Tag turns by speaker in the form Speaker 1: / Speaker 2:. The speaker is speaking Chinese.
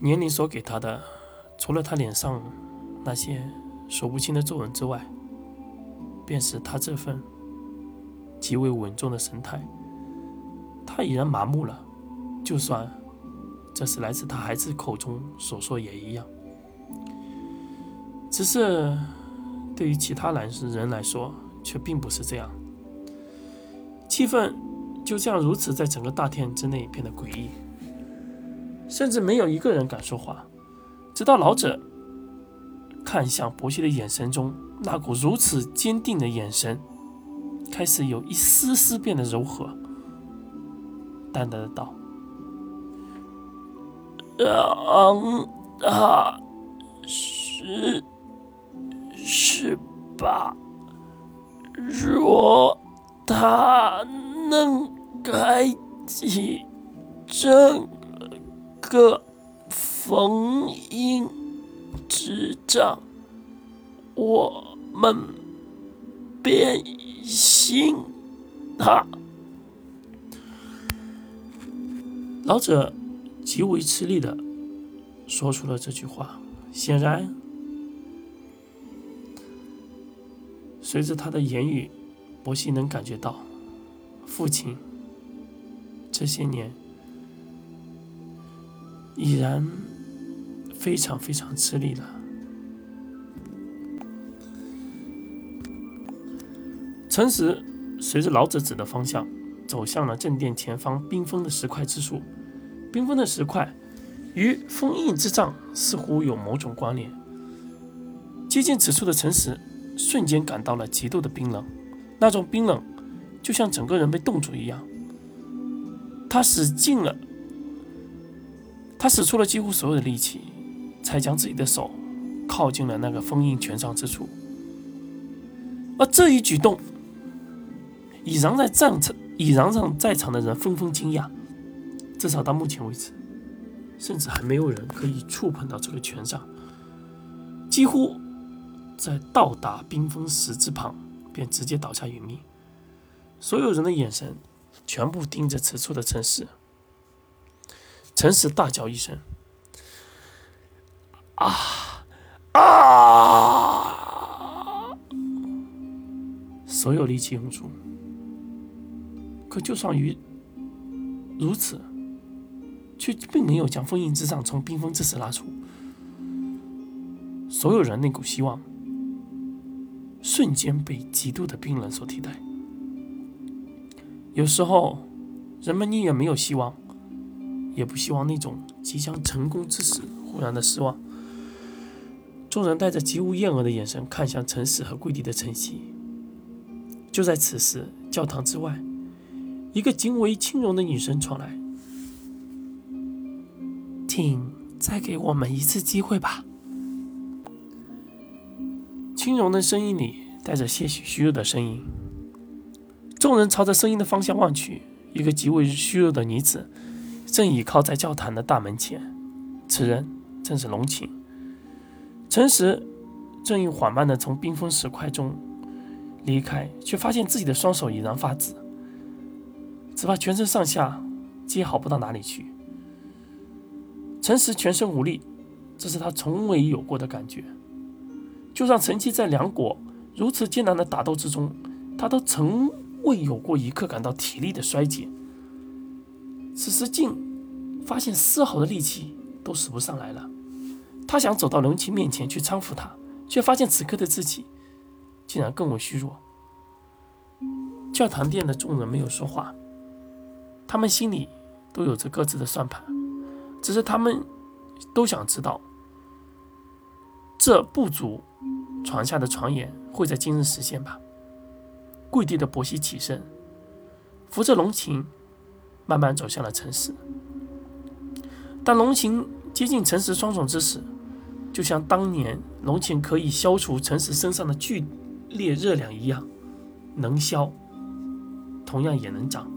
Speaker 1: 年龄所给他的，除了他脸上那些数不清的皱纹之外，便是他这份极为稳重的神态。他已然麻木了，就算这是来自他孩子口中所说也一样。只是对于其他男人来说，却并不是这样。气氛就这样如此，在整个大殿之内变得诡异，甚至没有一个人敢说话，直到老者看向伯西的眼神中那股如此坚定的眼神，开始有一丝丝变得柔和，淡淡的道：“让他是是吧？若……”他能开启这个封印之障，我们便信他。老者极为吃力的说出了这句话。显然，随着他的言语。伯西能感觉到，父亲这些年已然非常非常吃力了。陈实随着老者指的方向，走向了正殿前方冰封的石块之处。冰封的石块与封印之杖似乎有某种关联。接近此处的陈实瞬间感到了极度的冰冷。那种冰冷，就像整个人被冻住一样。他使尽了，他使出了几乎所有的力气，才将自己的手靠近了那个封印权杖之处。而这一举动，已然在战场已然让在场的人纷纷惊讶。至少到目前为止，甚至还没有人可以触碰到这个权杖。几乎在到达冰封石之旁。便直接倒下殒命，所有人的眼神全部盯着此处的陈实。陈实大叫一声：“啊啊！”所有力气用出，可就算于如此，却并没有将封印之杖从冰封之时拉出。所有人那股希望。瞬间被极度的冰冷所替代。有时候，人们宁愿没有希望，也不希望那种即将成功之时忽然的失望。众人带着极无厌恶的眼神看向陈实和跪地的陈曦。就在此时，教堂之外，一个极为轻柔的女声传来：“请再给我们一次机会吧。”轻柔的声音里带着些许虚弱的声音。众人朝着声音的方向望去，一个极为虚弱的女子正倚靠在教堂的大门前。此人正是龙琴。陈实正欲缓慢地从冰封石块中离开，却发现自己的双手已然发紫，只怕全身上下皆好不到哪里去。陈实全身无力，这是他从未有过的感觉。就算陈七在两国如此艰难的打斗之中，他都从未有过一刻感到体力的衰竭。此时竟发现丝毫的力气都使不上来了。他想走到龙青面前去搀扶他，却发现此刻的自己竟然更为虚弱。教堂殿的众人没有说话，他们心里都有着各自的算盘，只是他们都想知道。这不足传下的传言会在今日实现吧？跪地的伯西起身，扶着龙琴，慢慢走向了城市。当龙琴接近陈实双重之时，就像当年龙琴可以消除陈实身上的剧烈热量一样，能消，同样也能长。